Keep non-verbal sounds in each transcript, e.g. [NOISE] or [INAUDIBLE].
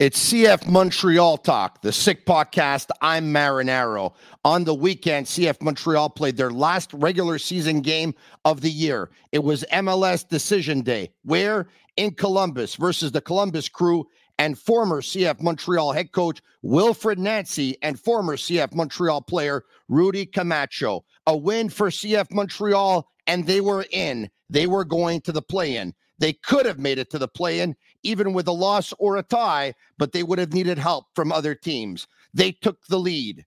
It's CF Montreal Talk, the Sick Podcast. I'm Marinaro. On the weekend, CF Montreal played their last regular season game of the year. It was MLS Decision Day, where in Columbus versus the Columbus Crew and former CF Montreal head coach Wilfried Nancy and former CF Montreal player Rudy Camacho. A win for CF Montreal, and they were in. They were going to the play in. They could have made it to the play in, even with a loss or a tie, but they would have needed help from other teams. They took the lead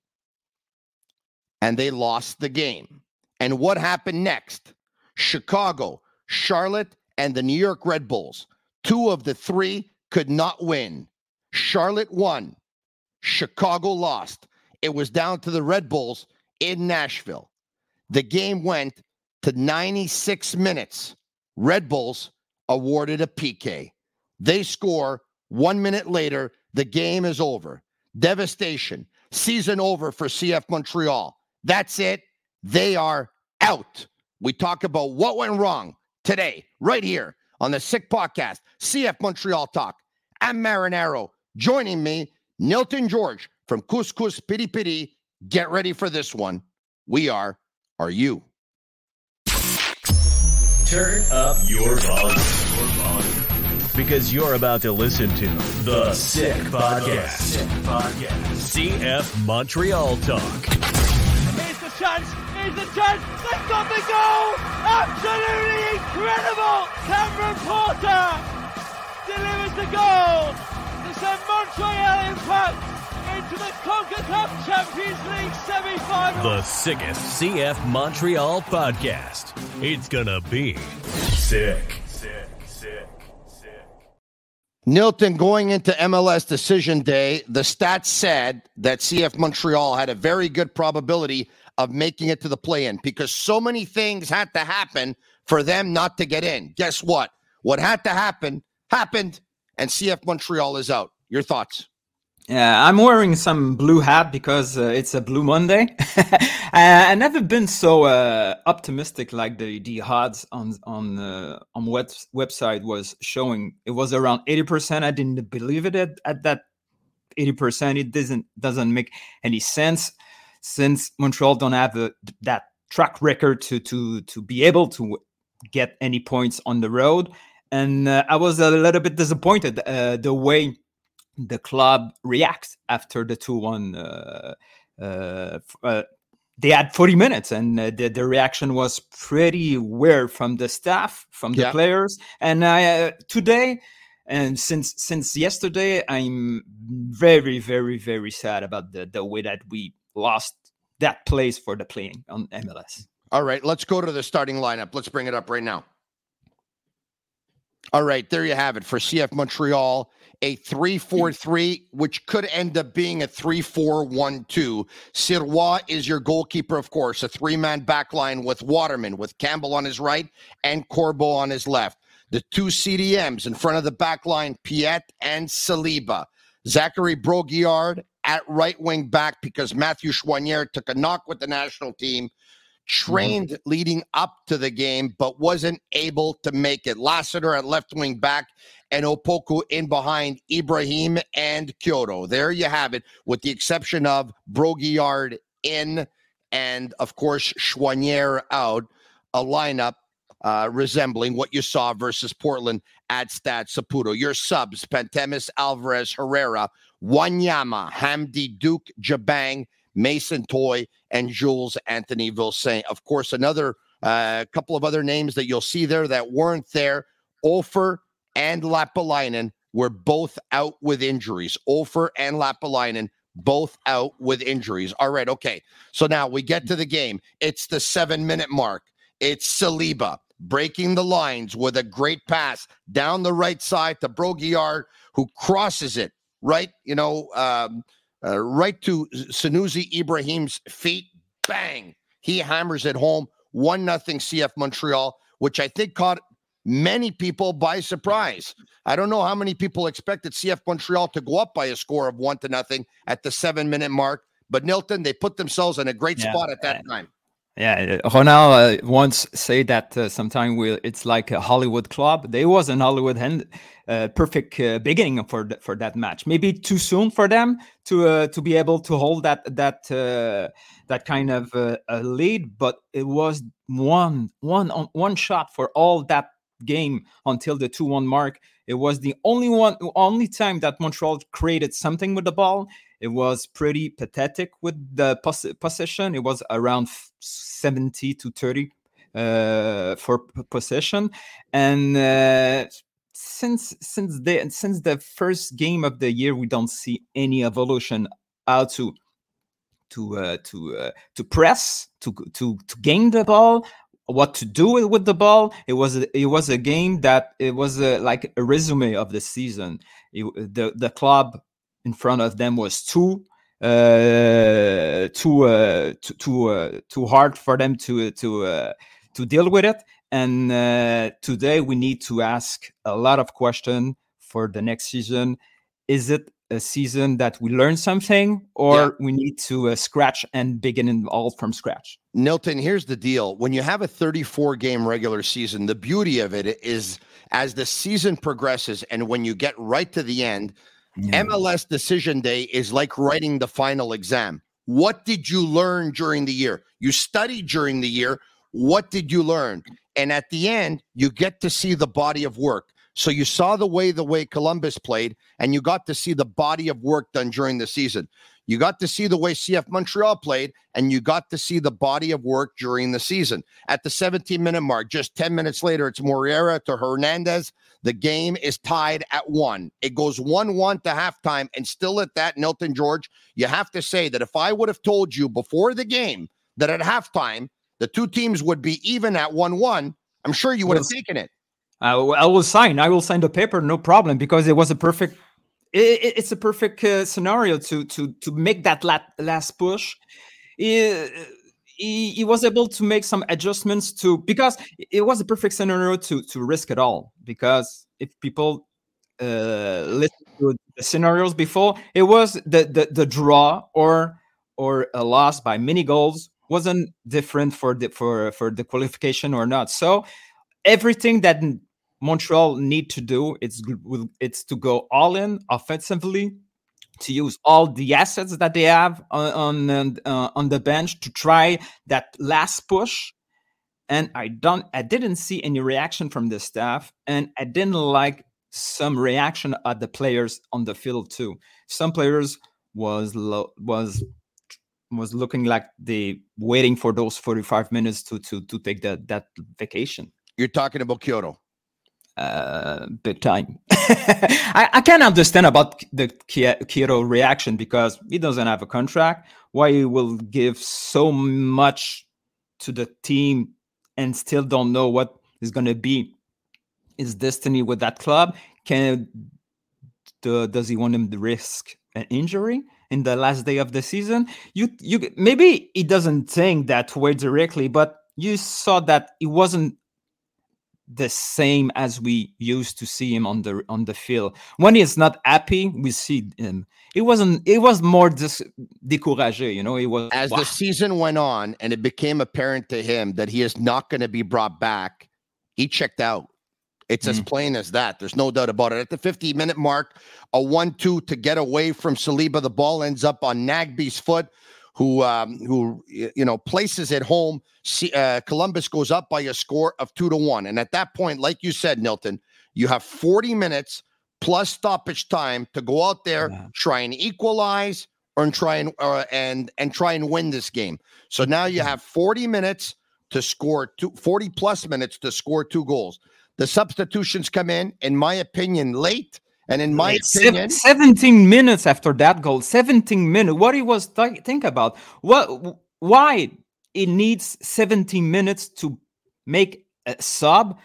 and they lost the game. And what happened next? Chicago, Charlotte, and the New York Red Bulls, two of the three could not win. Charlotte won, Chicago lost. It was down to the Red Bulls in Nashville. The game went to 96 minutes. Red Bulls awarded a PK. They score one minute later, the game is over. Devastation. Season over for CF Montreal. That's it. They are out. We talk about what went wrong today, right here on the Sick Podcast, CF Montreal Talk. I'm Marinaro. Joining me, Nilton Jorge from Couscous Pity Pity. Get ready for this one. We are, are you? Turn up your volume. Because you're about to listen to The Sick Podcast. Sick Podcast. CF Montreal Talk. Here's the chance. Here's the chance. They've got the goal. Absolutely incredible. Cameron Porter delivers the goal to send Montreal Impact into the CONCACAF Champions League semi-final. The sickest CF Montreal podcast. It's gonna be sick. Sick, sick, sick. Nilton, going into MLS decision day, the stats said that CF Montreal had a very good probability of making it to the play in because so many things had to happen for them not to get in. Guess what? What had to happen happened, and CF Montreal is out. Your thoughts? Yeah, I'm wearing some blue hat because uh, it's a Blue Monday. [LAUGHS] I never been so uh, optimistic like the the odds on on uh, on web, website was showing. It was around eighty percent. I didn't believe it at, at that eighty percent. It doesn't doesn't make any sense since Montreal don't have a, that track record to to to be able to get any points on the road. And uh, I was a little bit disappointed uh, the way the club reacts after the 2-1 uh, uh, uh, they had 40 minutes and uh, the, the reaction was pretty weird from the staff from the Yeah. players and I, uh, today and since since yesterday i'm very very very sad about the the way that we lost that place for the playing on mls All right, let's go to the starting lineup. Let's bring it up right now. All right, there you have it for CF Montreal, a 3 4 3, which could end up being a 3 4 1 2. Sirois is your goalkeeper, of course, a three man back line with Waterman, with Campbell on his right and Corbo on his left. The two CDMs in front of the back line, Piet and Saliba. Zachary Brault-Guillard at right wing back because Matthew Choinière took a knock with the national team trained leading up to the game, but wasn't able to make it. Lassiter at left wing back and Opoku in behind Ibrahim and Quioto. There you have it, with the exception of Brault-Guillard in and, of course, Choinière out. A lineup uh, resembling what you saw versus Portland at Stade Saputo. Your subs, Pantemis, Alvarez, Herrera, Wanyama, Hamdi, Duke, Jabang, Mason Toye, and Jules Anthony Vilsaint. Of course, another uh, couple of other names that you'll see there that weren't there. Offor and Lappalainen were both out with injuries. Offor and Lappalainen both out with injuries. All right, okay. So now we get to the game. It's the seven minute mark. It's Saliba breaking the lines with a great pass down the right side to Brault-Guillard, who crosses it right, you know, um, uh, right to Sunusi Ibrahim's feet. Bang! He hammers it home. One nothing CF Montreal, which I think caught many people by surprise. I don't know how many people expected CF Montreal to go up by a score of one to nothing at the seven minute mark. But Nilton, they put themselves in a great yeah, spot at that time. Yeah, Ronald uh, once said that uh, sometimes it's like a Hollywood club. There was an Hollywood hand, uh, perfect uh, beginning for th- for that match. Maybe too soon for them to uh, to be able to hold that that uh, that kind of lead, but it was one one one shot for all that game until the 2-1 mark. It was the only one only time that Montreal created something with the ball. It was pretty pathetic with the pos- possession. It was around 70 to 30 uh, for possession, and uh, since since the since the first game of the year, we don't see any evolution how to to uh, to uh, to press to to to gain the ball what to do with the ball. It was a, it was a game that it was a, like a resume of the season. It, the the club in front of them was too uh, too uh, too too, uh, too hard for them to to uh, to deal with it. And uh, today we need to ask a lot of questions for the next season. Is it a season that we learn something, or yeah. we need to uh, scratch and begin all from scratch? Nilton, here's the deal. When you have a 34 game regular season, the beauty of it is as the season progresses and when you get right to the end, yeah. MLS decision day is like writing the final exam. What did you learn during the year? You studied during the year. What did you learn? And at the end, you get to see the body of work. So you saw the way the way Columbus played, and you got to see the body of work done during the season. You got to see the way CF Montreal played, and you got to see the body of work during the season. At the 17 minute mark, just 10 minutes later, it's Moreira to Hernandez. The game is tied at one. It goes 1 1 to halftime, and still at that, Nilton Jorge, you have to say that if I would have told you before the game that at halftime the two teams would be even at 1 1, I'm sure you would have taken it. I, I will sign. I will sign the paper, no problem, because it was a perfect. It, it's a perfect uh, scenario to to to make that last push. He, he, he was able to make some adjustments to because it was a perfect scenario to to risk it all. Because if people uh, listen to the scenarios before, it was the the, the draw or or a loss by many goals wasn't different for the for for the qualification or not. So everything that Montreal need to do it's it's to go all in offensively, to use all the assets that they have on on, uh, on the bench to try that last push. And I don't, I didn't see any reaction from the staff, and I didn't like some reaction at the players on the field too. Some players was lo- was was looking like they waiting for those 45 minutes to to to take that that vacation. You're talking about Quioto uh, big time. [LAUGHS] I, I can understand about the Kiro reaction because he doesn't have a contract. Why he will give so much to the team and still don't know what is going to be his destiny with that club? Can the, does he want him to risk an injury in the last day of the season? You you maybe he doesn't think that way directly, but you saw that he wasn't the same as we used to see him on the on the field. When he's not happy, we see him. It wasn't. It was more dis- découragé. You know, it was as wow. the season went on, and it became apparent to him that he is not going to be brought back. He checked out. It's mm. as plain as that. There's no doubt about it. At the 50 minute mark, a one-two to get away from Saliba. The ball ends up on Nagbe's foot who um, who you know places at home. Uh, Columbus goes up by a score of two to one, and at that point, like you said, Nilton, you have 40 minutes plus stoppage time to go out there, try and equalize, or and try and uh, and and try and win this game. So now you have 40 minutes to score two, 40 plus minutes to score two goals. The substitutions come in, in my opinion, late. And in my opinion, 17 minutes after that goal, 17 minutes. What he was th- think about? What? Why it needs 17 minutes to make a sub,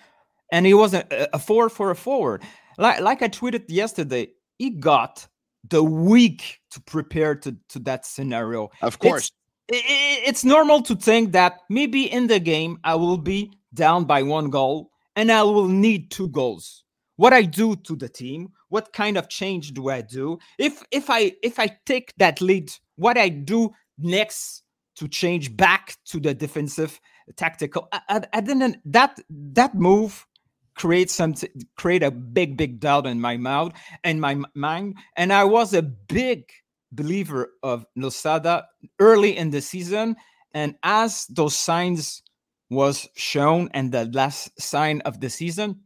and he was uh, a, a forward for a forward. Like like I tweeted yesterday, he got the week to prepare to to that scenario. Of course, it's, it's normal to think that maybe in the game I will be down by one goal and I will need two goals. What I do to the team, what kind of change do I do? If if I if I take that lead, what I do next to change back to the defensive tactical, I, didn't that that move create something create a big big doubt in my mouth and my mind and i was a big believer of Losada early in the season and as those signs was shown and the last sign of the season,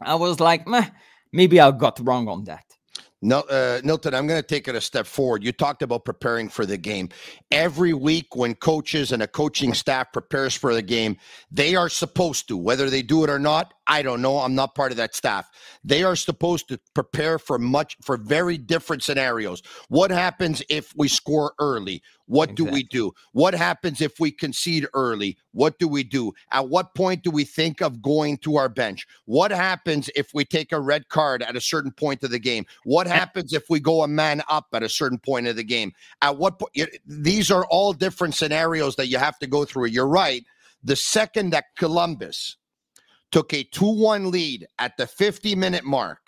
I was like, Meh, maybe I got wrong on that. No, uh, Nilton, I'm going to take it a step forward. You talked about preparing for the game. Every week, when coaches and a coaching staff prepares for the game, they are supposed to, whether they do it or not, I don't know. I'm not part of that staff. They are supposed to prepare for much for very different scenarios. What happens if we score early? What exactly. do we do? What happens if we concede early? What do we do? At what point do we think of going to our bench? What happens if we take a red card at a certain point of the game? What happens if we go a man up at a certain point of the game? At what point? These are all different scenarios that you have to go through. You're right. The second that Columbus took a 2-1 lead at the 50 minute mark.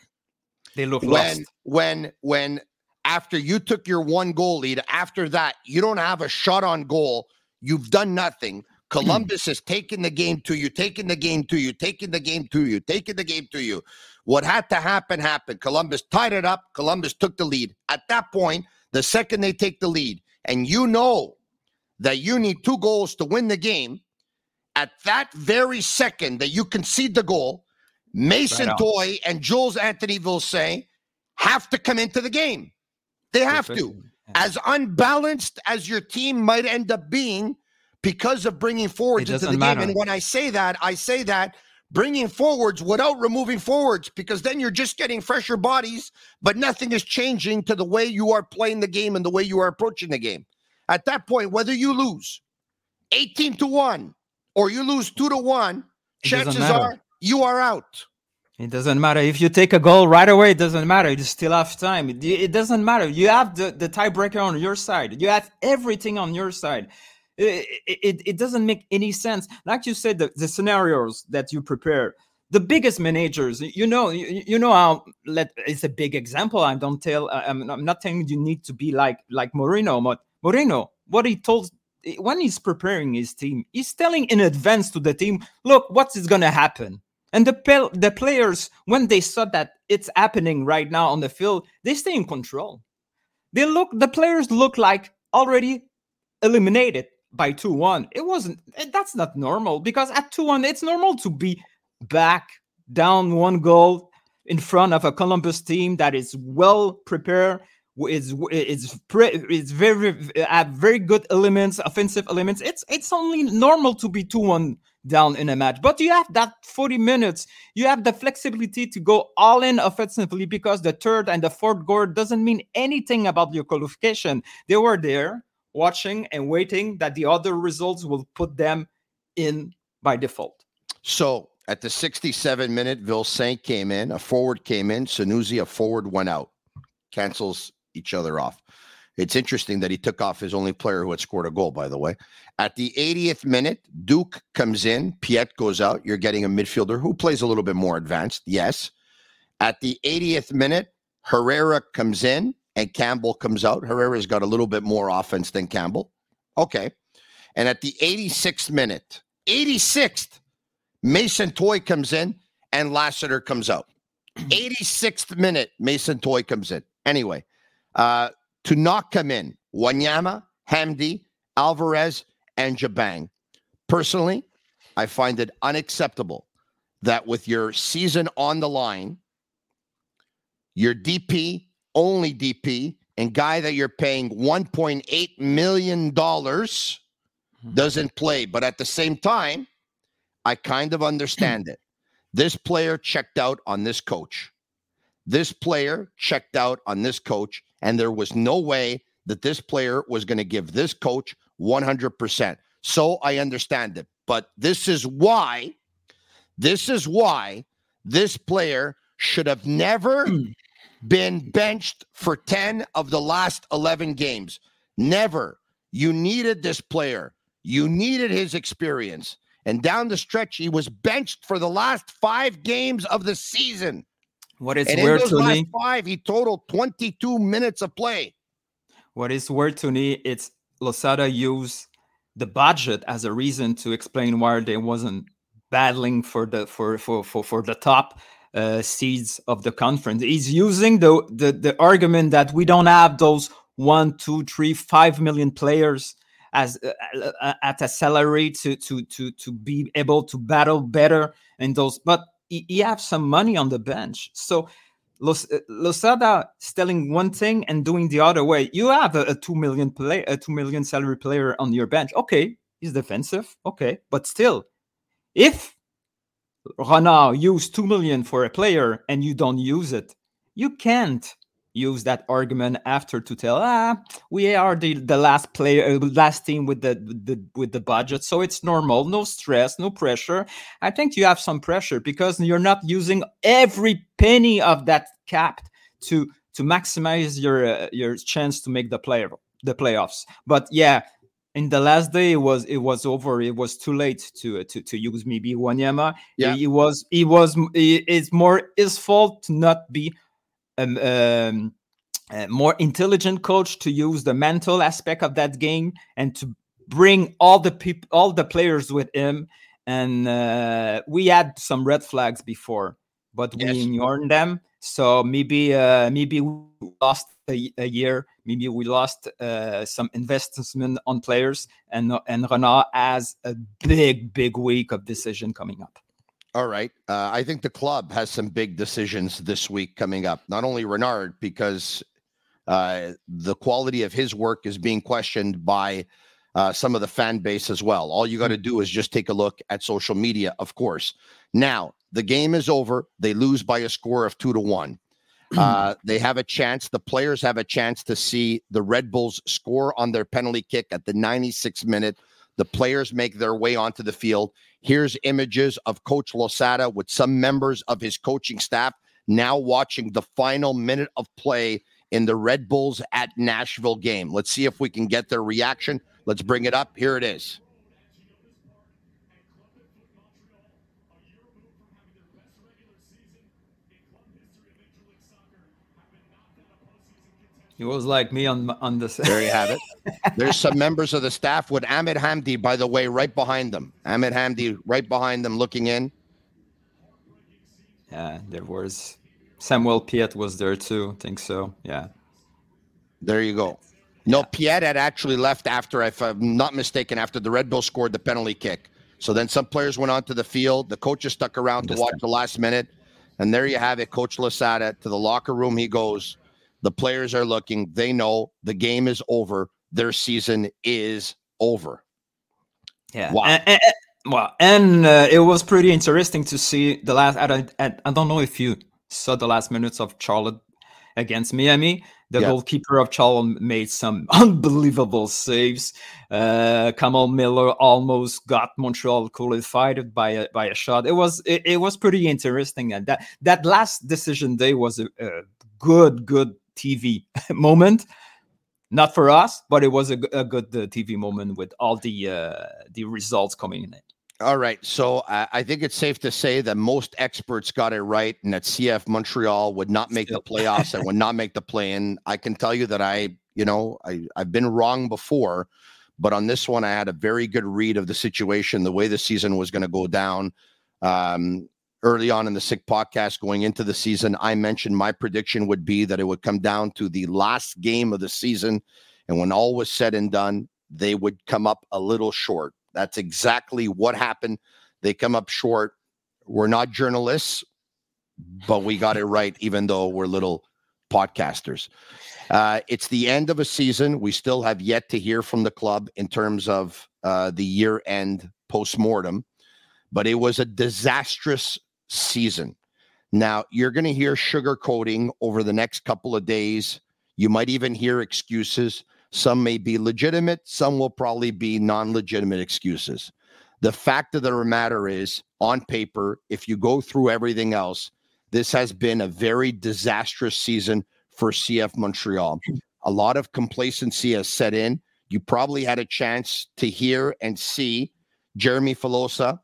They look when lost. when when after you took your one goal lead, after that, you don't have a shot on goal. You've done nothing. [CLEARS THROAT] Columbus has taken the game to you, taking the game to you, taking the game to you, taking the game to you. What had to happen happened. Columbus tied it up. Columbus took the lead. At that point, the second they take the lead, and you know that you need two goals to win the game, at that very second that you concede the goal, Mason right Toye and Jules Anthony Vilsaint have to come into the game. They have to. As unbalanced as your team might end up being because of bringing forwards into the matter. game. And when I say that, I say that bringing forwards without removing forwards because then you're just getting fresher bodies, but nothing is changing to the way you are playing the game and the way you are approaching the game. At that point, whether you lose 18 to 1, or you lose two to one, it chances are you are out. It doesn't matter if you take a goal right away. It doesn't matter. You still have time. It, it doesn't matter. You have the, the tiebreaker on your side. You have everything on your side. It, it, it doesn't make any sense. Like you said, the, the scenarios that you prepare, the biggest managers, you know, you, you know how let it's a big example. I don't tell. I'm, I'm not saying you need to be like like Mourinho, but Mourinho, what he told when he's preparing his team, he's telling in advance to the team, look, what is going to happen. And the the players, when they saw that it's happening right now on the field, they stay in control. They look, the players look like already eliminated by 2 1. It wasn't, eh, that's not normal because at 2 1, it's normal to be back down one goal in front of a Columbus team that is well prepared it's it's it's very have very good elements, offensive elements. It's it's only normal to be two one down in a match, but you have that forty minutes. You have the flexibility to go all in offensively because the third and the fourth goal doesn't mean anything about your qualification. They were there watching and waiting that the other results will put them in by default. So at the 67 minute, Vilsaint came in, a forward came in, Sunusi, a forward went out. Cancels each other off. It's interesting that he took off his only player who had scored a goal, by the way. At the 80th minute, Duke comes in, Piet goes out. You're getting a midfielder who plays a little bit more advanced, yes. At the 80th minute, Herrera comes in and Campbell comes out. Herrera's got a little bit more offense than Campbell. Okay. And at the 86th minute, 86th, Mason Toye comes in and Lassiter comes out. [CLEARS THROAT] 86th minute, Mason Toye comes in. Anyway, uh, to not come in, Wanyama, Hamdi, Alvarez, and Jabang. Personally, I find it unacceptable that with your season on the line, your DP, only DP, and guy that you're paying $1.8 million doesn't play. But at the same time, I kind of understand [CLEARS THROAT] it. This player checked out on this coach. This player checked out on this coach, and there was no way that this player was going to give this coach 100%. So I understand it. But this is why, this is why this player should have never [CLEARS THROAT] been benched for 10 of the last 11 games. Never. You needed this player. You needed his experience. And down the stretch, he was benched for the last five games of the season. What is and weird to me, five, he totaled 22 minutes of play. what is weird to me, it's Losada used the budget as a reason to explain why they wasn't battling for the for for for, for the top uh, seeds of the conference. He's using the, the the argument that we don't have those one, two, three, five million players as uh, uh, at a salary to to to to be able to battle better in those. But he, he have some money on the bench, so. Los, uh, Losada is telling one thing and doing the other way. You have a, a two million play, a two million salary player on your bench. Okay, he's defensive. Okay, but still, if Renard use two million for a player and you don't use it, you can't use that argument after to tell ah we are the, the last player uh, last team with the, the with the budget so it's normal no stress no pressure. I think you have some pressure because you're not using every penny of that cap to to maximize your uh, your chance to make the player the playoffs. But yeah in the last day it was it was over. It was too late to to to use maybe wanyama. Yeah. it was it was it's more his fault to not be um, um, a more intelligent coach to use the mental aspect of that game and to bring all the people all the players with him. And uh, we had some red flags before but we Yes. ignored them. So maybe uh, maybe we lost a, a year. Maybe we lost uh, some investment on players and and Renard has a big big week of decision coming up All right. Uh, I think the club has some big decisions this week coming up. Not only Renard, because uh, the quality of his work is being questioned by uh, some of the fan base as well. All you got to do is just take a look at social media, of course. Now, the game is over. They lose by a score of two to one. [CLEARS THROAT] Uh, they have a chance. The players have a chance to see the Red Bulls score on their penalty kick at the 96th minute. The players make their way onto the field. Here's images of Coach Losada with some members of his coaching staff now watching the final minute of play in the Red Bulls at Nashville game. Let's see if we can get their reaction. Let's bring it up. Here it is. It was like me on on the There you have it. There's some members of the staff with Ahmed Hamdi, by the way, right behind them. Ahmed Hamdi right behind them looking in. Yeah, there was Samuel Piet was there too. I think so. Yeah. There you go. No, Piet had actually left after, if I'm not mistaken, after the Red Bull scored the penalty kick. So then some players went onto the field. The coaches stuck around to watch the last minute. And there you have it. Coach Losada to the locker room he goes. The players are looking. They know the game is over. Their season is over. Yeah. Wow. And, and- and- well, and uh, it was pretty interesting to see the last. I don't, I, don't know if you saw the last minutes of Charlotte against Miami. The Yeah. goalkeeper of Charlotte made some [LAUGHS] unbelievable saves. Uh, Kamal Miller almost got Montreal qualified by a, by a shot. It was it, it was pretty interesting, and that that last decision day was a, a good good TV [LAUGHS] moment. Not for us, but it was a good uh, TV moment with all the uh, the results coming in. All right. So uh, I think it's safe to say that most experts got it right and that CF Montreal would not make the playoffs and would not make the play in. I can tell you that I, you know, I, I've been wrong before, but on this one, I had a very good read of the situation, the way the season was going to go down. Um, early on in the Sick podcast going into the season, I mentioned my prediction would be that it would come down to the last game of the season. And when all was said and done, they would come up a little short. That's exactly what happened. They come up short. We're not journalists, but we got it right, even though we're little podcasters. Uh, it's the end of a season. We still have yet to hear from the club in terms of uh, the year end post mortem, but it was a disastrous season. Now, you're going to hear sugarcoating over the next couple of days. You might even hear excuses. Some may be legitimate, some will probably be non legitimate excuses. The fact of the matter is, on paper, if you go through everything else, this has been a very disastrous season for CF Montreal. A lot of complacency has set in. You probably had a chance to hear and see Jeremy Filosa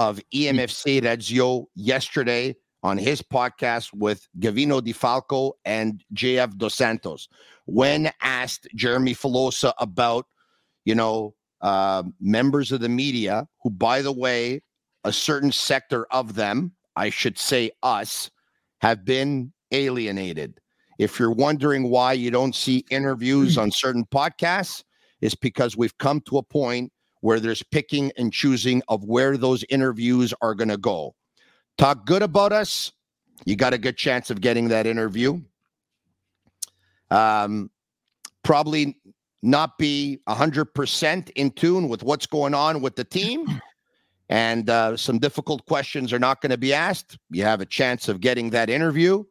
of EMFC Radio yesterday on his podcast with Gavino Di Falco and JF Dos Santos. When asked Jeremy Filosa about, you know, uh, members of the media, who, by the way, a certain sector of them, I should say us, have been alienated. If you're wondering why you don't see interviews on certain podcasts, it's because we've come to a point where there's picking and choosing of where those interviews are going to go. Talk good about us, you got a good chance of getting that interview. Um, probably not be 100% in tune with what's going on with the team. [CLEARS THROAT] And uh, some difficult questions are not going to be asked. You have a chance of getting that interview.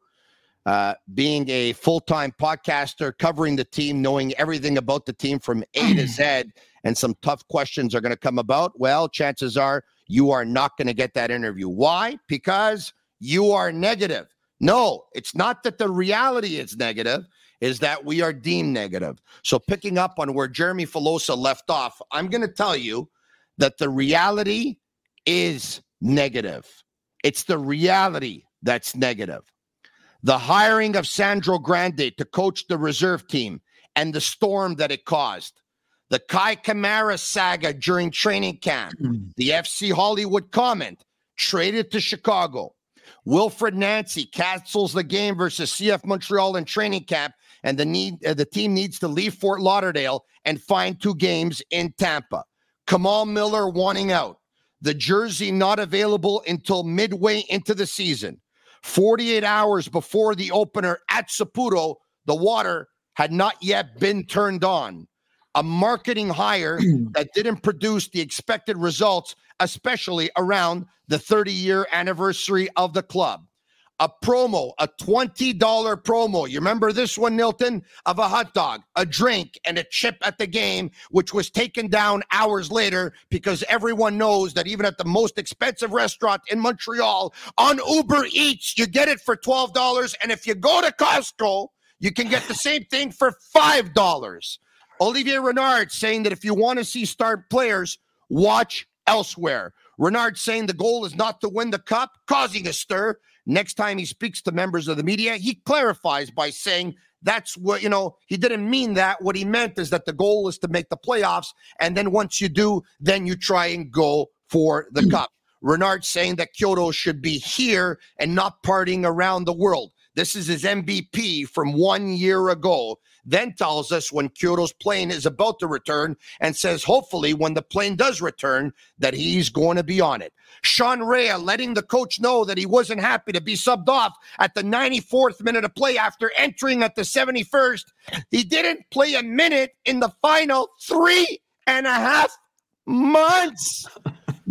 Uh, being a full time podcaster, covering the team, knowing everything about the team from A to [CLEARS THROAT] Z, and some tough questions are going to come about, well, chances are you are not going to get that interview. Why? Because you are negative. No, it's not that the reality is negative, is that we are deemed negative. So, picking up on where Jeremy Filosa left off, I'm going to tell you that the reality is negative. It's the reality that's negative. The hiring of Sandro Grande to coach the reserve team and the storm that it caused the Kei Kamara saga during training camp, hmm. the FC Hollywood comment, traded to Chicago. Wilfried Nancy cancels the game versus CF Montreal in training camp, and the need uh, the team needs to leave Fort Lauderdale and find two games in Tampa. Kamal Miller wanting out. The jersey not available until midway into the season. 48 hours before the opener at Saputo, the water had not yet been turned on a marketing hire [CLEARS THROAT] that didn't produce the expected results, especially around the 30 year anniversary of the club. A promo, a $20 promo. You remember this one, Nilton? Of a hot dog, a drink, and a chip at the game, which was taken down hours later because everyone knows that even at the most expensive restaurant in Montreal on Uber Eats, you get it for $12. And if you go to Costco, you can get the same thing for $5. Olivier Renard saying that if you want to see star players, watch elsewhere. Renard saying the goal is not to win the cup, causing a stir. Next time he speaks to members of the media, he clarifies by saying that's what, you know, he didn't mean that. What he meant is that the goal is to make the playoffs. And then once you do, then you try and go for the mm. cup. Renard saying that Quioto should be here and not partying around the world. This is his MVP from one year ago then tells us when Quioto's plane is about to return and says, hopefully, when the plane does return, that he's going to be on it. Sean Rea letting the coach know that he wasn't happy to be subbed off at the 94th minute of play after entering at the 71st. He didn't play a minute in the final three and a half months.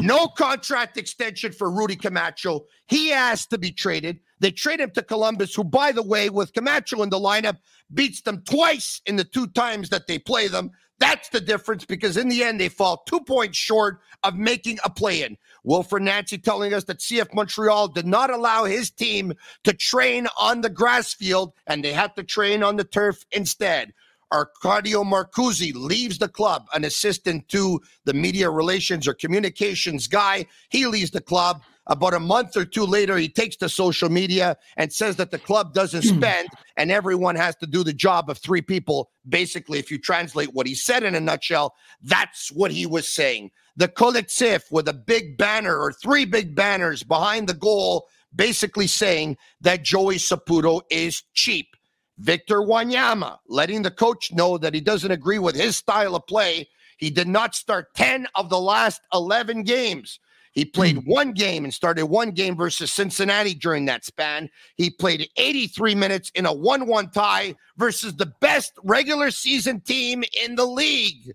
No contract extension for Rudy Camacho. He asked to be traded. They trade him to Columbus, who, by the way, with Camacho in the lineup, beats them twice in the two times that they play them. That's the difference because in the end, they fall two points short of making a play in. Wilfried Nancy telling us that CF Montreal did not allow his team to train on the grass field and they had to train on the turf instead. Arcadio Marcuzzi leaves the club, an assistant to the media relations or communications guy. He leaves the club. About a month or two later, he takes to social media and says that the club doesn't hmm. spend and everyone has to do the job of three people. Basically, if you translate what he said in a nutshell, that's what he was saying. The collectif with a big banner or three big banners behind the goal, basically saying that Joey Saputo is cheap. Victor Wanyama letting the coach know that he doesn't agree with his style of play He did not start 10 of the last 11 games. He played Hmm. one game and started one game versus Cincinnati during that span. He played 83 minutes in a 1 1 tie versus the best regular season team in the league.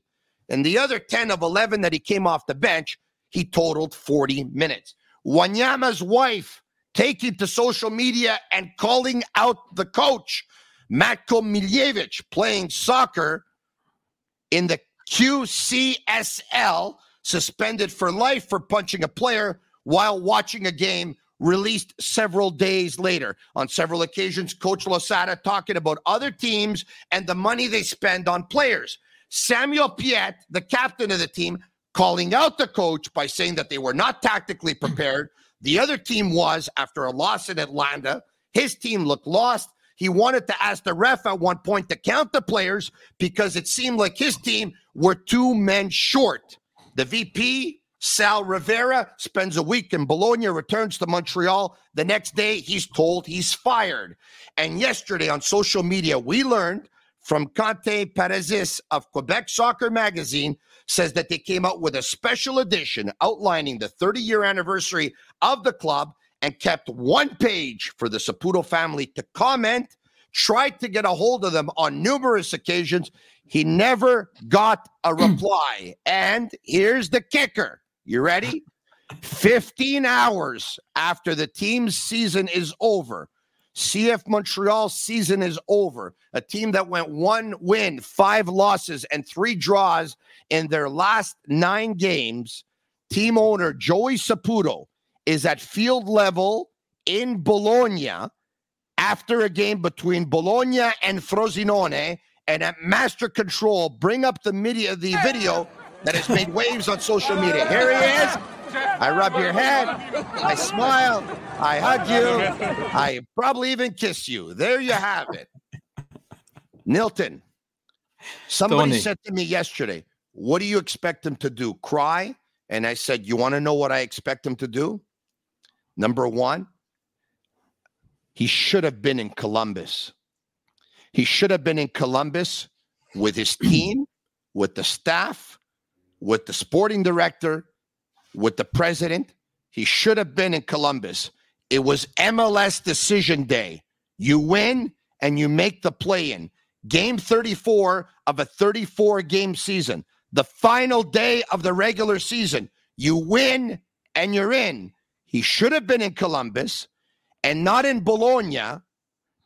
And the other 10 of 11 that he came off the bench, he totaled 40 minutes. Wanyama's wife taking to social media and calling out the coach, Matko Miljevic, playing soccer in the QCSL, suspended for life for punching a player while watching a game released several days later. On several occasions, Coach Losada talking about other teams and the money they spend on players. Samuel Piet, the captain of the team, calling out the coach by saying that they were not tactically prepared. The other team was after a loss in Atlanta. His team looked lost. He wanted to ask the ref at one point to count the players because it seemed like his team were two men short. The VP, Sal Rivera, spends a week in Bologna, returns to Montreal. The next day, he's told he's fired. And yesterday on social media, we learned from Conte Perezis of Quebec Soccer Magazine says that they came out with a special edition outlining the 30 year anniversary of the club and kept one page for the Saputo family to comment, tried to get a hold of them on numerous occasions. He never got a [CLEARS THROAT] reply. and here's the kicker. You ready? 15 hours after the team's season is over, CF Montreal season is over. A team that went one win, five losses, and three draws in their last nine games. Team owner Joey Saputo is at field level in Bologna after a game between Bologna and Frosinone, and at master control, bring up the media, the video that has made waves on social media. Here he is. I rub your head. I smile. I hug you. I probably even kiss you. There you have it. Nilton, somebody Tony. said to me yesterday, What do you expect him to do? Cry? And I said, You want to know what I expect him to do? Number one, he should have been in Columbus. He should have been in Columbus with his [CLEARS THROAT] team, with the staff, with the sporting director, with the president. He should have been in Columbus. It was MLS decision day. You win and you make the play in. Game 34 of a 34 game season, the final day of the regular season. You win and you're in. He should have been in Columbus and not in Bologna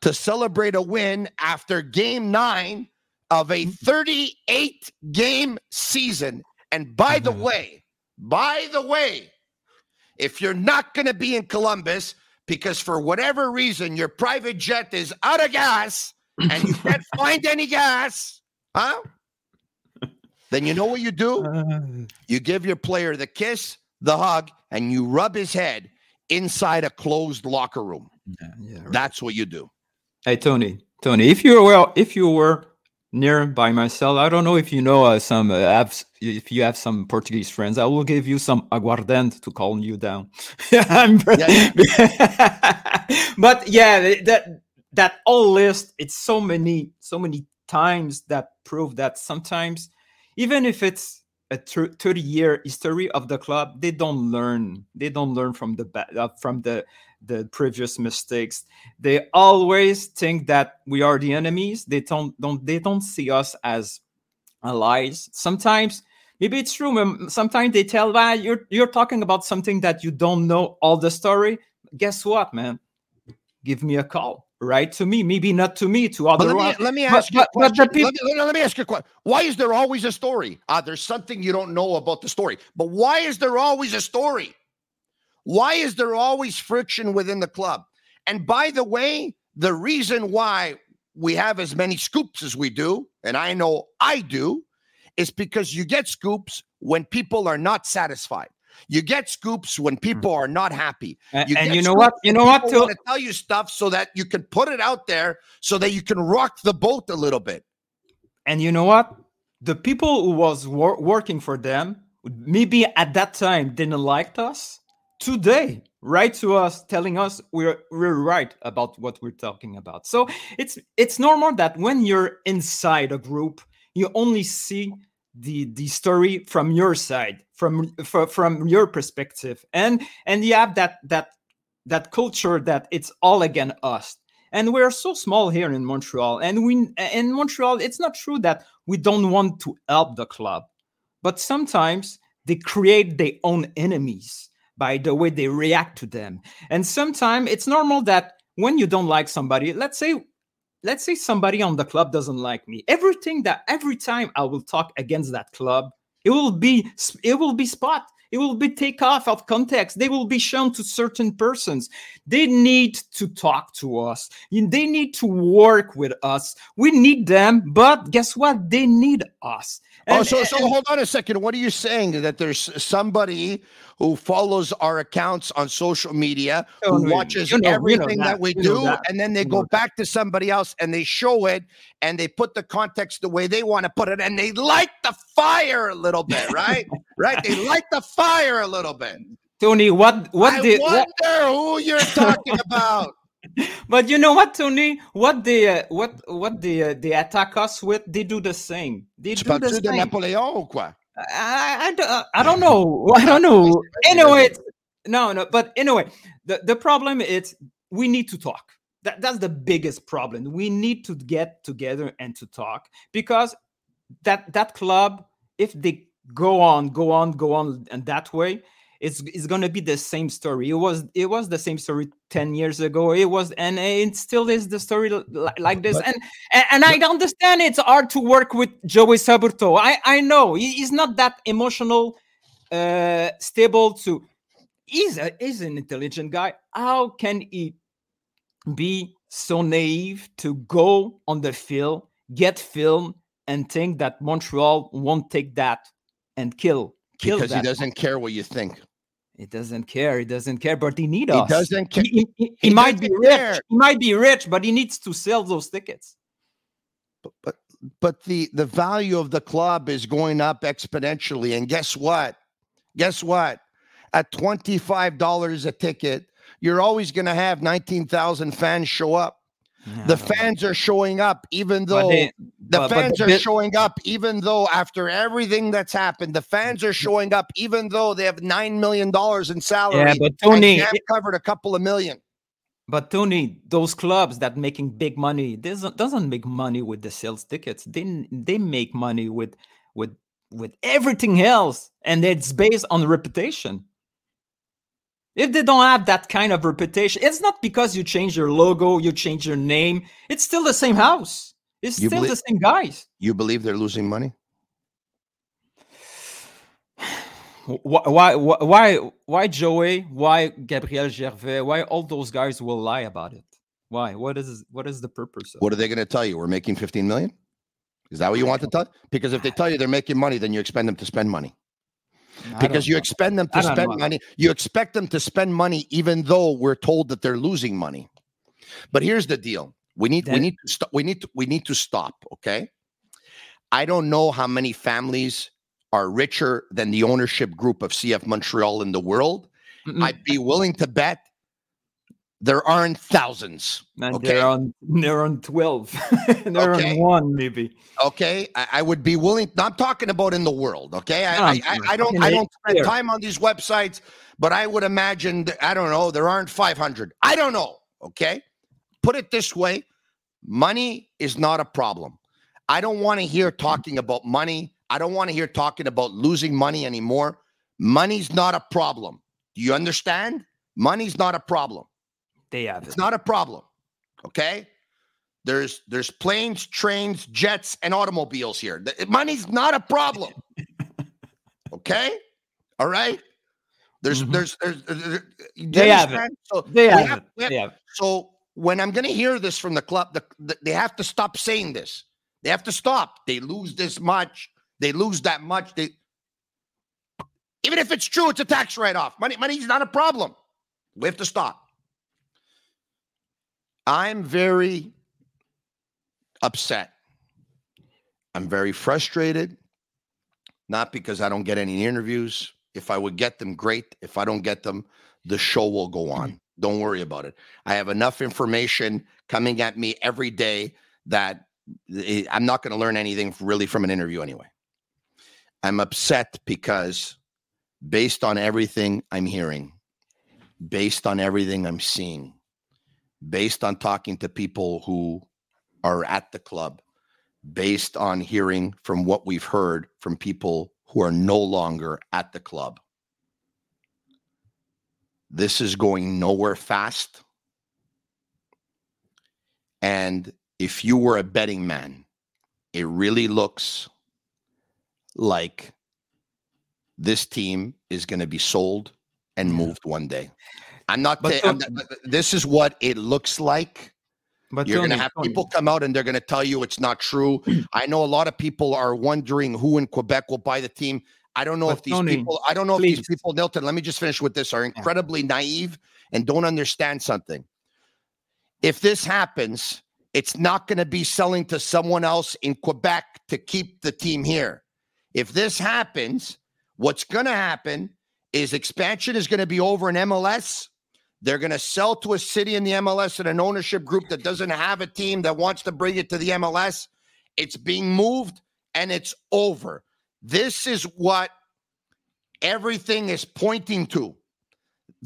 to celebrate a win after game nine of a mm-hmm. 38 game season. And by the mm-hmm. way, by the way, if you're not going to be in Columbus because for whatever reason your private jet is out of gas and you can't [LAUGHS] find any gas, huh? Then you know what you do? Uh. You give your player the kiss, the hug, and you rub his head inside a closed locker room. yeah, right. That's what you do. Hey Tony, Tony, if you were if you were near by myself, I don't know if you know uh, some uh, have, if you have some Portuguese friends, I will give you some aguardente to calm you down. [LAUGHS] I'm [LAUGHS] but yeah, that that all list, it's so many so many times that prove that sometimes even if it's a 30 year history of the club they don't learn. They don't learn from the uh, from the the previous mistakes. They always think that we are the enemies. They don't don't they don't see us as allies. Sometimes maybe it's true sometimes they tell that you're you're talking about something that you don't know all the story. Guess what man? Give me a call right to me maybe not to me to other let me, let me but- ask you a but- but the question. let, me, let me- let me ask you a question. Why is there always a story? Uh, there's something you don't know about the story. But why is there always a story? Why is there always friction within the club? And by the way, the reason why we have as many scoops as we do, and I know I do, is because you get scoops when people are not satisfied. You get scoops when mm-hmm. people are not happy. and, You and you know what? you know what? people want to tell you stuff so that you can put it out there so that you can rock the boat a little bit. and you know what? The people who was wor- working for them maybe at that time didn't like us today write to us telling us we're we're right about what we're talking about. So it's it's normal that when you're inside a group you only see the the story from your side from from, your perspective and and you have that that that culture that it's all against us. And we're so small here in montreal and we in montreal it's not true that we don't want to help the club but sometimes they create their own enemies by the way they react to them. And sometimes it's normal that when you don't like somebody let's say let's say somebody on the club doesn't like me everything that every time i will talk against that club it will be it will be spot it will be take off of context they will be shown to certain persons they need to talk to us they need to work with us we need them but guess what they need us oh, And- oh, so so and- hold on a second. What are you saying? That there's somebody who follows our accounts on social media, Oh, who no, watches you know- you know everything that. that. we You do, that. and then they go back to somebody else and they show it and they put the context the way they want to put it, and they like the fire a little bit, right? right? They light the fire a little bit. tony what what I the wonder what, who you're talking [LAUGHS] about. but you know what tony what they uh, what what they uh, they attack us with they do the same they Tu do the parles de same Napoléon ou quoi? I, I, don't- I don't know. I don't know. Anyway, no, no. But anyway, the, the problem is we need to talk. That, that's the biggest problem. We need to get together and to talk because that that club, if they go on, go on, go on, and that way, it's it's gonna be the same story. It was it was the same story ten years ago. It was, and it still is the story li- like this. But- and and, and I understand it's hard to work with Joey Saputo. I I know he's not that emotional, uh, stable. To he's a he's an intelligent guy. How can he be so naive to go on the field, get film, and think that Montreal won't take that and kill kill Because he doesn't care what you think. He doesn't care. He doesn't care, but he needs He doesn't ca- He, he- he- he might be rich. care. He might be rich, but he needs to sell those tickets. But, but but the the value of the club is going up exponentially and guess what guess what at $25 a ticket you're always going to have 19,000 fans show up the fans are showing up even But though they- the but- but fans the are bit- showing up even though after everything that's happened the fans are showing up even though they have 9 million dollars in salary Yeah, but Tony, covered a couple of million But Tony, those clubs that making big money doesn't doesn't make money with the sales tickets. They they make money with with with everything else, and it's based on reputation. If they don't have that kind of reputation, it's not because you change your logo, you change your name. It's still the same house. It's You still belie- the same guys. you believe they're losing money Why why why why Joey? Why Gabriel Gervais? Why all those guys will lie about it? Why? What is what is the purpose? Of What are they going to tell you? We're making 15 million? Is that what you want to tell? Because if they tell you they're making money, then you expect them to spend money. Because you know. expect them to spend know. money. You expect them to spend money even though we're told that they're losing money. But here's the deal. We need we need to stop we need to we need to stop, okay? I don't know how many families are richer than the ownership group of CF Montreal in the world. Mm-mm. I'd be willing to bet there aren't thousands. And Okay. they're on they're on 12. [LAUGHS] they're Okay. on one maybe. okay I, I would be willing i'm talking about in the world okay i ah, I'm I, I. I don't i don't spend time on these websites but i would imagine that, i don't know there aren't 500 i don't know okay put it this way money is not a problem i don't want to hear talking about money i don't want to hear talking about losing money anymore money's not a problem do you understand money's not a problem They have it's it. not a problem. Okay. There's there's planes, trains, jets, and automobiles here. The- money's not a problem. [LAUGHS] okay. All right. There's Mhm. there's there's, there- you They have it. So They have have- it. have- They have so when I'm going to hear this from the club, the, the, they have to stop saying this. They have to stop. They lose this much. They lose that much. They even if it's true, it's a tax write-off. Money, money's not a problem. We have to stop. I'm very upset. I'm very frustrated. Not because I don't get any interviews. If I would get them, great. If I don't get them, the show will go on. Don't worry about it. I have enough information coming at me every day that I'm not going to learn anything really from an interview anyway. I'm upset because based on everything I'm hearing, based on everything I'm seeing, based on talking to people who are at the club, based on hearing from what we've heard from people who are no longer at the club. This is going nowhere fast. And if you were a betting man, it really looks like this team is going to be sold and moved one day. I'm not. But ta- I'm don't- this is what it looks like. But You're going to have people come out and they're going to tell you it's not true. [CLEARS THROAT] I know a lot of people are wondering who in Quebec will buy the team. I don't know But if these Tony, people. I don't know if these people, Nilton. Let me just finish with this. Are incredibly naive and don't understand something. If this happens, it's not going to be selling to someone else in Quebec to keep the team here. If this happens, what's going to happen is expansion is going to be over in MLS. They're going to sell to a city in the MLS and an ownership group that doesn't have a team that wants to bring it to the MLS. It's being moved and it's over. This is what everything is pointing to.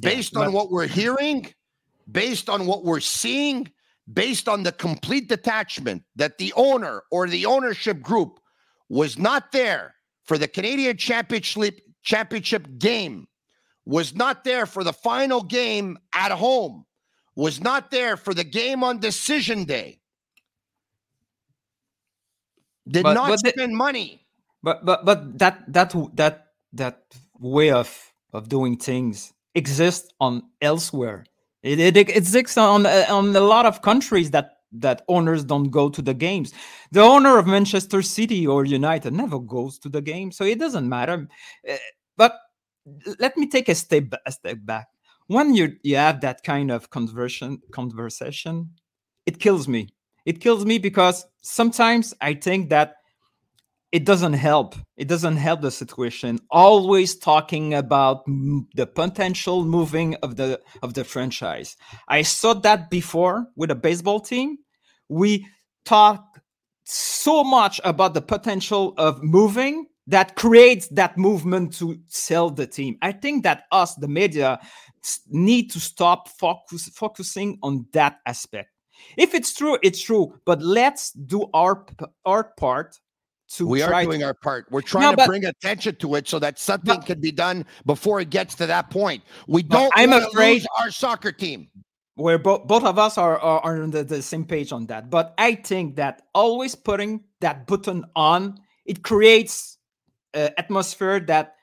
Based on what we're hearing, based on what we're seeing, based on the complete detachment that the owner or the ownership group was not there for the Canadian Championship championship game, was not there for the final game at home, was not there for the game on decision day. Did But- not but the- spend money. But but but that that that that way of of doing things exists on elsewhere. It, it, it exists on on a lot of countries that that owners don't go to the games. The owner of Manchester City or United never goes to the game, so it doesn't matter. Uh, but let me take a step a step back. When you you have that kind of conversion conversation, it kills me. It kills me because sometimes I think that it doesn't help. It doesn't help the situation. Always talking about m- the potential moving of the of the franchise. I saw that before with a baseball team. We talk so much about the potential of moving that creates that movement to sell the team. I think that us, the media, need to stop focus, focusing on that aspect. If it's true, it's true. But let's do our our part to We are doing to, our part. We're trying No, to but- bring attention to it so that something But- can be done before it gets to that point. We don't I'm afraid- our soccer team. where both both of us are, are, are on the, the same page on that. But I think that always putting that button on it creates uh, atmosphere that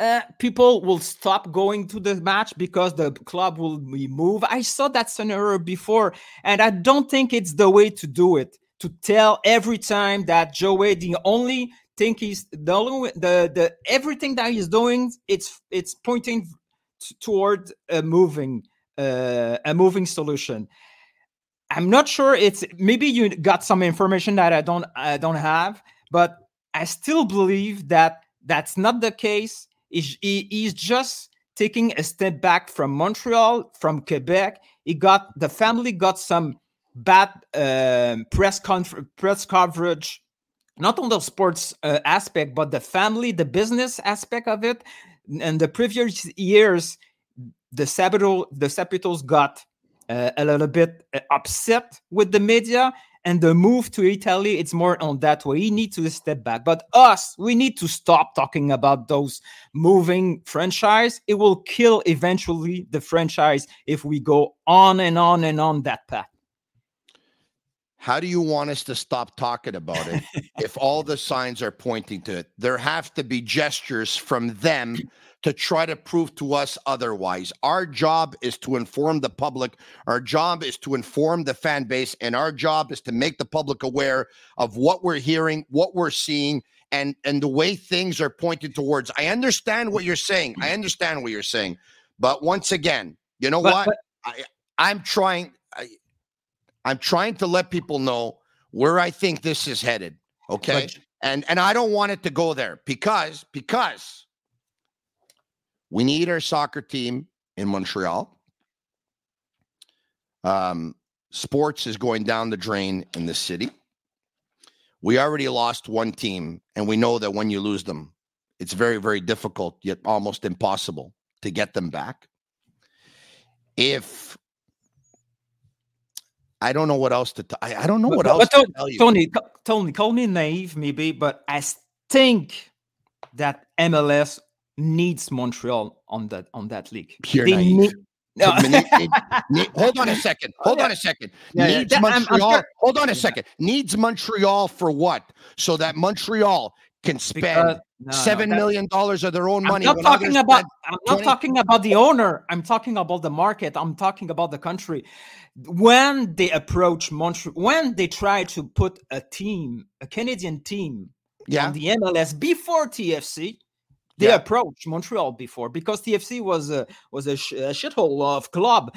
uh, people will stop going to the match because the club will be moved. I saw that scenario before, and I don't think it's the way to do it. To tell every time that Joey, the only thing he's the only the the everything that he's doing, it's it's pointing toward a moving uh, a moving solution. I'm not sure it's maybe you got some information that I don't I don't have, but I still believe that that's not the case. He's, he, he's just taking a step back from Montreal, from Quebec. He got the family got some bad um, press conf- press coverage, not on the sports uh, aspect, but the family, the business aspect of it. And the previous years, the Saputo, the got uh, a little bit uh, upset with the media and the move to Italy, it's more on that way. He needs to step back. But us, we need to stop talking about those moving franchise. It will kill eventually the franchise if we go on and on and on that path. How do you want us to stop talking about it [LAUGHS] if all the signs are pointing to it? There have to be gestures from them to try to prove to us otherwise. Our job is to inform the public, our job is to inform the fan base, and our job is to make the public aware of what we're hearing, what we're seeing, and and the way things are pointed towards. I understand what you're saying. I understand what you're saying. But once again, you know But- what? but- I I'm trying I, I'm trying to let people know where I think this is headed. Okay. And and I don't want it to go there because because we need our soccer team in Montreal. Um, sports is going down the drain in the city. We already lost one team, and we know that when you lose them, it's very, very difficult, yet almost impossible to get them back. If I don't know what else to. T- I, I don't know what but, else but to tell you. Tony, Tony, call me naive, maybe, but I think that MLS needs Montreal on that on that league. You're They naive. need- No. Ne- ne- [LAUGHS] ne- hold on a second. Oh, hold on a second. Yeah, yeah, Needs I'm- I'm Montreal. sure- Hold on a second. Needs Montreal for what? So that Montreal can spend Because- no, no, seven that- million dollars of their own I'm money. not talking about. I'm not 20 talking about the owner. I'm talking about the market. I'm talking about the country. When they approach Montreal, when they try to put a team, a Canadian team, Yeah. on the MLS before TFC, they Yeah. approached Montreal before because TFC was a was a, sh- a shithole of club.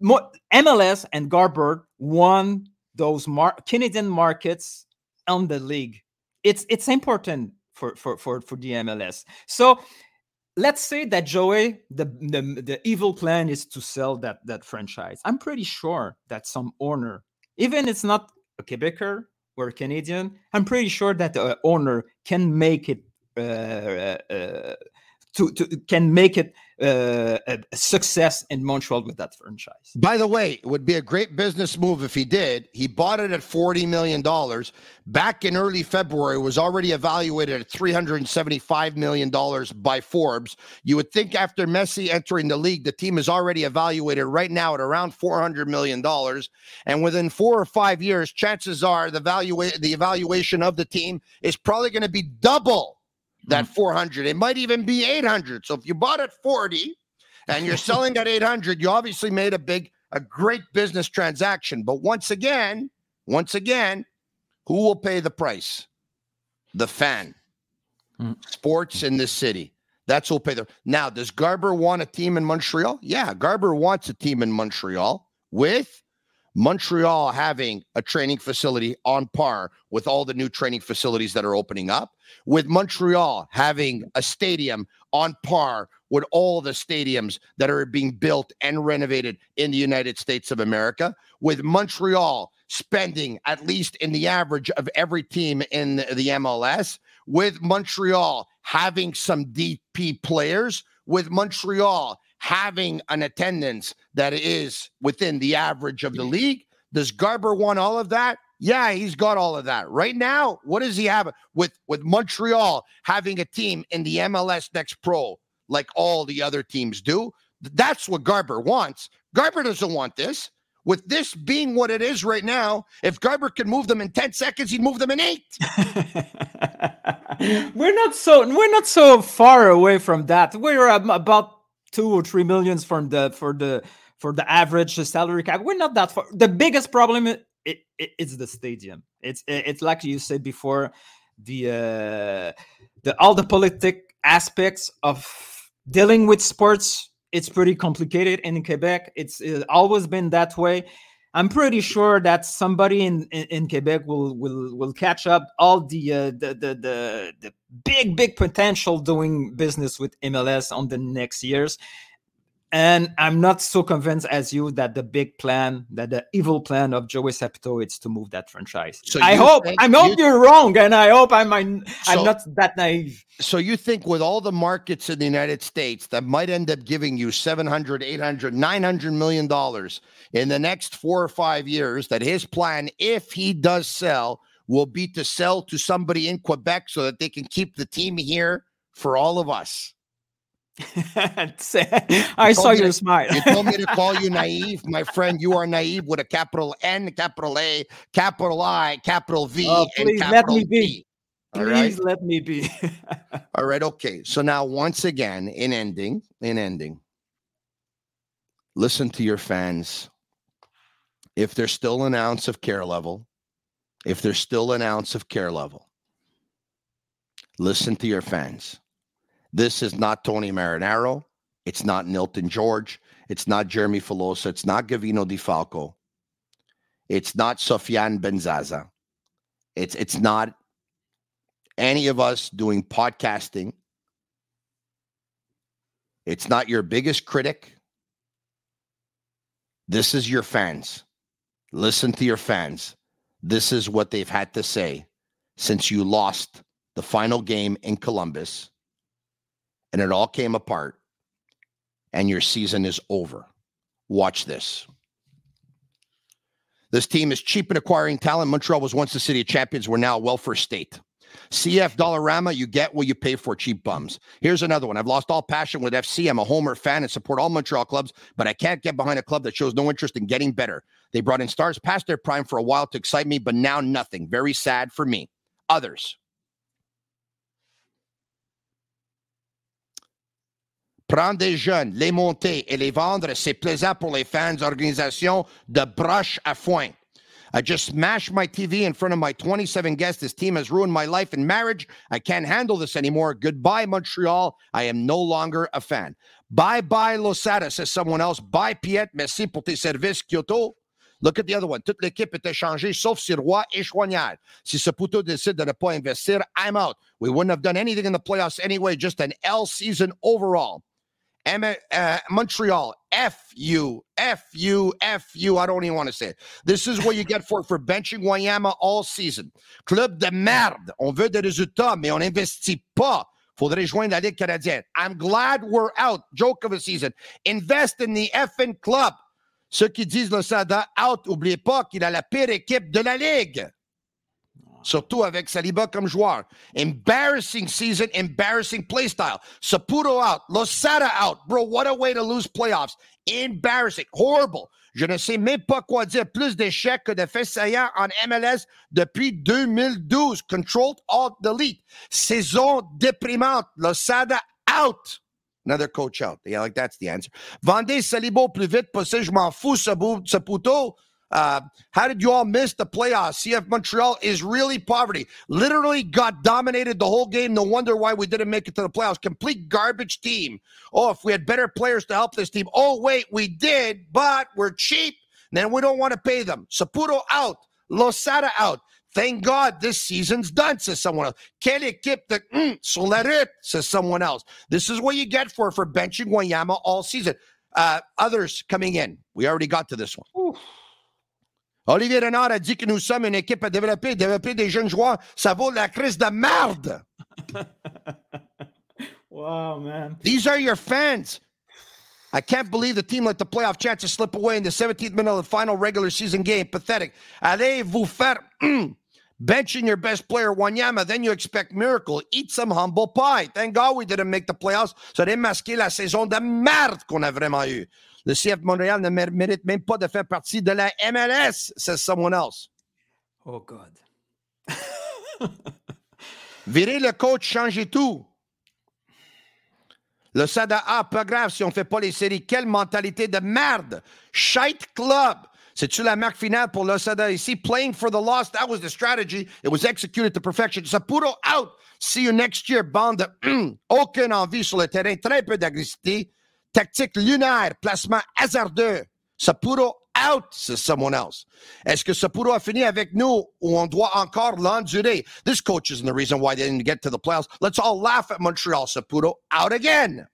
Mo- MLS and Garber won those mar- Canadian markets on the league. It's it's important for for for for the MLS. So let's say that Joey, the, the the evil plan is to sell that that franchise. I'm pretty sure that some owner, even it's not a Quebecer or a Canadian, I'm pretty sure that the owner can make it uh, uh, to, to can make it uh, success in Montreal with that franchise. By the way, it would be a great business move if he did. He bought it at $40 million. Back in early February, was already evaluated at $375 million by Forbes. You would think after Messi entering the league, the team is already evaluated right now at around $400 million. And within four or five years, chances are the, valua- the evaluation of the team is probably going to be double that 400. It might even be 800. So if you bought at 40 and you're [LAUGHS] selling at 800, you obviously made a big, a great business transaction. But once again, once again, who will pay the price? The fan. Mm. Sports in this city. That's who'll pay the. Now, does Garber want a team in Montreal? Yeah, Garber wants a team in Montreal with Montreal having a training facility on par with all the new training facilities that are opening up, with Montreal having a stadium on par with all the stadiums that are being built and renovated in the United States of America, with Montreal spending at least in the average of every team in the MLS, with Montreal having some DP players, with Montreal having an attendance that is within the average of the league. Does Garber want all of that? Yeah, he's got all of that. Right now, what does he have with with Montreal having a team in the MLS Next Pro like all the other teams do? That's what Garber wants. Garber doesn't want this. With this being what it is right now, if Garber could move them in 10 seconds, he'd move them in 8. [LAUGHS] we're not so we're not so far away from that. We're about two or three millions from the for the for the average salary cap. We're not that far. The biggest problem it, it, it's the stadium. It's it- it's like you said before, the uh, the all the politic aspects of dealing with sports. It's pretty complicated in Quebec. It's uh, always been that way. I'm pretty sure that somebody in, in, in Quebec will will will catch up all the, uh, the the the the big big potential doing business with MLS on the next years. And I'm not so convinced as you that the big plan, that the evil plan of Joey Saputo, is to move that franchise. So I hope I hope you, are wrong, and I hope I'm I'm, So- I'm not that naive. So you think with all the markets in the United States that might end up giving you 700, 800, 900 million dollars in the next 4 or 5 years that his plan if he does sell will be to sell to somebody in Quebec so that they can keep the team here for all of us. [LAUGHS] I saw your smile. You told me to call you naive, my friend. You are naive with a capital N, capital A, capital I, capital V, Oh, please let me be. B. All right. Please let me be. [LAUGHS] All right. Okay. So now, once again, in ending, in ending, listen to your fans. If there's still an ounce of care level, if there's still an ounce of care level, listen to your fans. This is not Tony Marinaro. It's not Nilton Jorge. It's not Jeremy Filosa. It's not Gavino Di Falco. It's not Sofiane Benzaza. It's it's not any of us doing podcasting. It's not your biggest critic. This is your fans. Listen to your fans. This is what they've had to say since you lost the final game in Columbus and it all came apart, and your season is over. Watch this. This team is cheap in acquiring talent. Montreal was once the city of champions. We're now a welfare state. CF Dollarama, you get what you pay for, cheap bums. Here's another one. I've lost all passion with FC. I'm a Homer fan and support all Montreal clubs, but I can't get behind a club that shows no interest in getting better. They brought in stars past their prime for a while to excite me, but now nothing. Very sad for me. Others. Prendre des jeunes, les monter et les vendre, c'est plaisant pour les fans, organisations de broche à foin. I just smashed my TV in front of my 27 guests. This team has ruined my life and marriage. I can't handle this anymore. Goodbye, Montreal. I am no longer a fan. Bye bye, Losada, says someone else. Bye, Piet. Merci pour tes services, Kyoto. Look at the other one. Toute l'équipe est échangée, sauf Sirois et Choignard. Si Saputo décide de ne pas investir, I'm out. We wouldn't have done anything in the playoffs anyway, just an L season overall. M- uh, Montreal, F you, F you, F you. I don't even want to say it. This is what you get for for benching Wanyama all season. Club de merde. On veut des résultats, mais on n'investit pas. Faudrait joindre la Ligue canadienne. I'm glad we're out. Joke of a season. Invest in the effing club. Ceux qui disent le Sada out, oubliez pas qu'il a la pire équipe de la Ligue. Surtout avec Saliba comme joueur. Embarrassing season, embarrassing play style. Saputo out, Losada out. Bro, what a way to lose playoffs. Embarrassing, horrible. Je ne sais même pas quoi dire. Plus d'échecs que de faits en MLS depuis 2012. Controlled Alt Delete. Saison déprimante. Losada out. Another coach out. Yeah, like that's the answer. Vendez Salibo plus vite possible. Je m'en fous, Saputo. Uh, how did you all miss the playoffs? CF Montreal is really poverty. Literally got dominated the whole game. No wonder why we didn't make it to the playoffs. Complete garbage team. Oh, if we had better players to help this team. Oh, wait, we did, but we're cheap. Then we don't want to pay them. Saputo out. Losada out. Thank God this season's done, says someone else. Quelle équipe de mm, route, says someone else. This is what you get for for benching Wanyama all season. Uh, others coming in. We already got to this one. Ooh. Olivier Renard a dit que nous sommes une équipe à développer, développer des jeunes joueurs. Ça vaut la crise de merde. [LAUGHS] wow, man. These are your fans. I can't believe the team let the playoff chances slip away in the 17th minute of the final regular season game. Pathetic. Allez vous faire benching your best player, Wanyama, then you expect miracle. Eat some humble pie. Thank God we didn't make the playoffs. Ça démasqué la saison de merde qu'on a vraiment eue. Le CF Montréal ne mérite même pas de faire partie de la MLS, says someone else. Oh God. [LAUGHS] Virer le coach, changer tout. Le Sada A, pas grave si on ne fait pas les séries. Quelle mentalité de merde. Shite club. C'est-tu la marque finale pour le Sada ici? Playing for the loss, that was the strategy. It was executed to perfection. Saputo out. See you next year, bande. [CLEARS THROAT] Aucune envie sur le terrain. Très peu d'agressivité. Tactique lunaire, placement hasardeux. Saputo out, says someone else. Est-ce que Saputo a fini avec nous ou on doit encore l'endurer? This coach isn't the reason why they didn't get to the playoffs. Let's all laugh at Montreal. Saputo out again.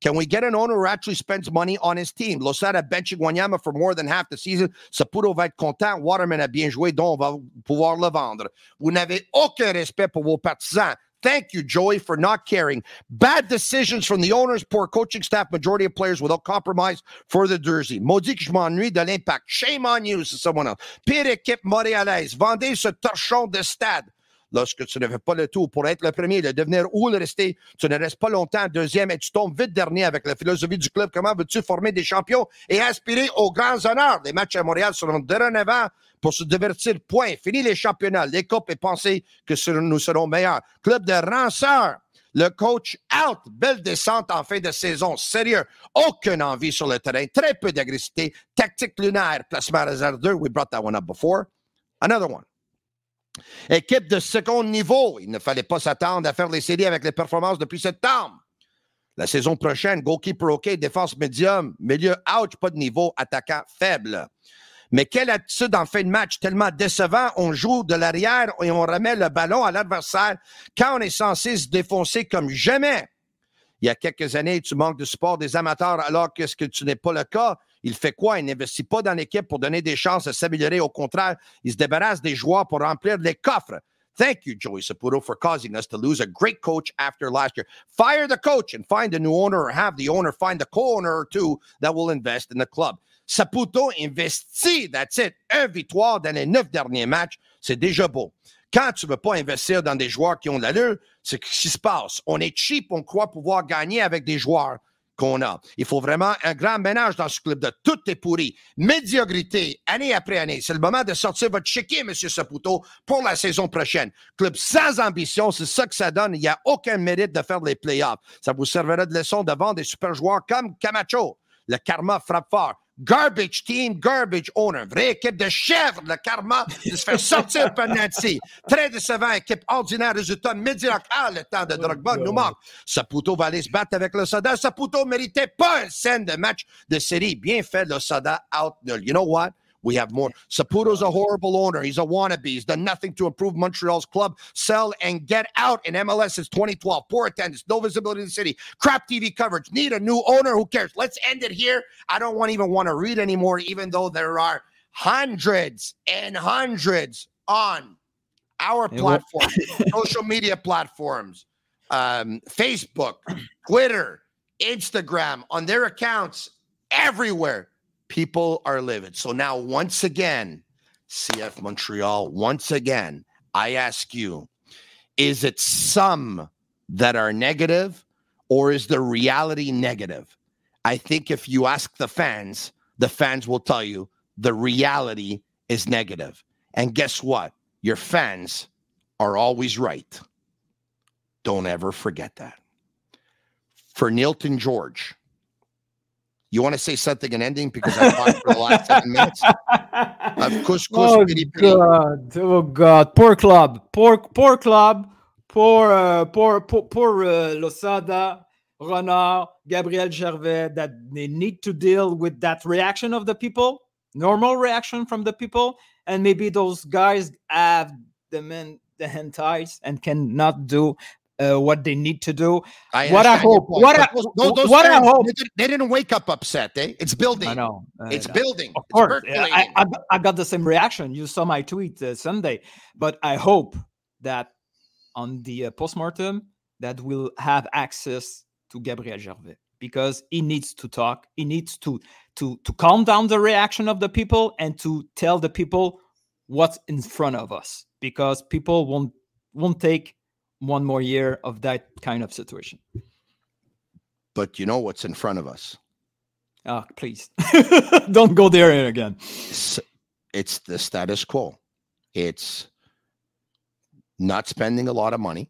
Can we get an owner who actually spends money on his team? Losada benching Wanyama for more than half the season. Saputo va être content. Waterman a bien joué, donc on va pouvoir le vendre. Vous n'avez aucun respect pour vos partisans. Thank you, Joey, for not caring. Bad decisions from the owners, poor coaching staff, majority of players without compromise for the jersey. Maudit que je de l'impact. Shame on you, c'est someone else. Pire équipe montréalaise. Vendez ce torchon de stade. Lorsque tu ne fais pas le tour pour être le premier, le devenir ou le rester, tu ne restes pas longtemps deuxième et tu tombes vite dernier avec la philosophie du club. Comment veux-tu former des champions et aspirer aux grands honneurs? Les matchs à Montréal seront dorénavant pour se divertir. Point. Fini les championnats, les copes et penser que nous serons meilleurs. Club de ranceurs. Le coach out. Belle descente en fin de saison. Sérieux. Aucune envie sur le terrain. Très peu d'agressivité. Tactique lunaire. Placement réserve 2. We brought that one up before. Another one. Équipe de second niveau. Il ne fallait pas s'attendre à faire les séries avec les performances depuis septembre. La saison prochaine, goalkeeper OK, défense médium, milieu ouch, pas de niveau, attaquant faible. Mais quelle attitude en fin de match tellement décevant. On joue de l'arrière et on remet le ballon à l'adversaire quand on est censé se défoncer comme jamais. Il y a quelques années, tu manques de support des amateurs alors que ce que tu n'es pas le cas? Il fait quoi? Il n'investit pas dans l'équipe pour donner des chances de s'améliorer. Au contraire, il se débarrasse des joueurs pour remplir les coffres. Thank you, Joey Saputo, for causing us to lose a great coach after last year. Fire the coach and find a new owner or have the owner find a co-owner or two that will invest in the club. Saputo investit, that's it. Un victoire dans les neuf derniers matchs, c'est déjà beau. Quand tu ne veux pas investir dans des joueurs qui ont de l'allure, c'est ce qui se passe. On est cheap, on croit pouvoir gagner avec des joueurs qu'on a. Il faut vraiment un grand ménage dans ce club de tout est pourri. Médiocrité, année après année. C'est le moment de sortir votre chéquier, M. Saputo, pour la saison prochaine. Club sans ambition, c'est ça que ça donne. Il n'y a aucun mérite de faire les playoffs. Ça vous servira de leçon devant des super joueurs comme Camacho. Le karma frappe fort. Garbage team, garbage owner. Vraie équipe de chèvres, le karma, de se faire sortir par Nancy. Très décevant, équipe ordinaire, résultat médiocre. Ah, le temps de Drogba nous manque. Saputo va aller se battre avec le Soda. Saputo méritait pas un scène de match de série. Bien fait, le Soda out nul. You know what? We have more. Saputo's a horrible owner. He's a wannabe. He's done nothing to improve Montreal's club. Sell and get out in MLS since 2012. Poor attendance, no visibility in the city, crap TV coverage. Need a new owner. Who cares? Let's end it here. I don't want even want to read anymore, even though there are hundreds and hundreds on our platform, [LAUGHS] social media platforms, um, Facebook, Twitter, Instagram, on their accounts everywhere people are livid. So now, once again, CF Montreal, once again, I ask you, is it some that are negative or is the reality negative? I think if you ask the fans, the fans will tell you the reality is negative. And guess what? Your fans are always right. Don't ever forget that. For Nilton Jorge, you want to say something in ending because I talked for the last seven minutes? [LAUGHS] Of course, oh God! Oh God! Poor club! Poor poor club! Poor uh, poor poor, poor uh, Losada, Renard, Gabriel Gervais. That they need to deal with that reaction of the people, normal reaction from the people, and maybe those guys have the men the hentais and cannot do uh, what they need to do. I what I hope. What I, those, those what fans, I hope. They didn't, they didn't wake up upset. Eh? It's building. I know. Uh, It's building. Of course. I, I, I got the same reaction. You saw my tweet uh, Sunday, but I hope that on the uh, postmortem that we'll have access to Gabriel Gervais because he needs to talk. He needs to to to calm down the reaction of the people and to tell the people what's in front of us because people won't won't take one more year of that kind of situation. but you know what's in front of us? Ah, please [LAUGHS] don't go there again. It's, it's the status quo. It's not spending a lot of money.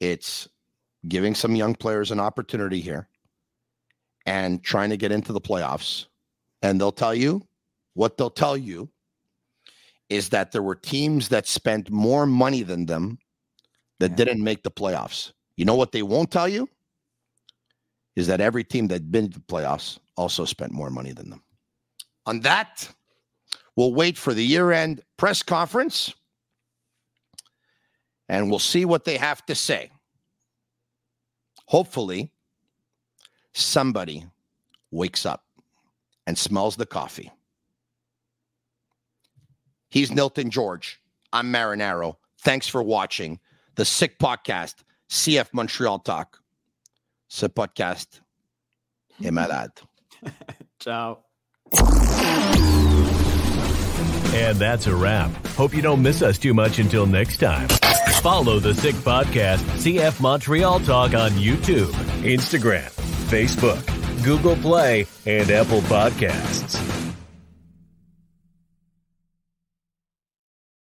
It's giving some young players an opportunity here and trying to get into the playoffs. And they'll tell you what they'll tell you is that there were teams that spent more money than them that Yeah. didn't make the playoffs. You know what they won't tell you? Is that every team that's been to the playoffs also spent more money than them. On that, we'll wait for the year end press conference and we'll see what they have to say. Hopefully, somebody wakes up and smells the coffee. He's Nilton Jorge. I'm Marinaro. Thanks for watching the Sick Podcast, CF Montreal Talk. Ce podcast est [LAUGHS] malade. Ciao. And that's a wrap. Hope you don't miss us too much until next time. Follow the Sick Podcast, CF Montreal Talk on YouTube, Instagram, Facebook, Google Play, and Apple Podcasts.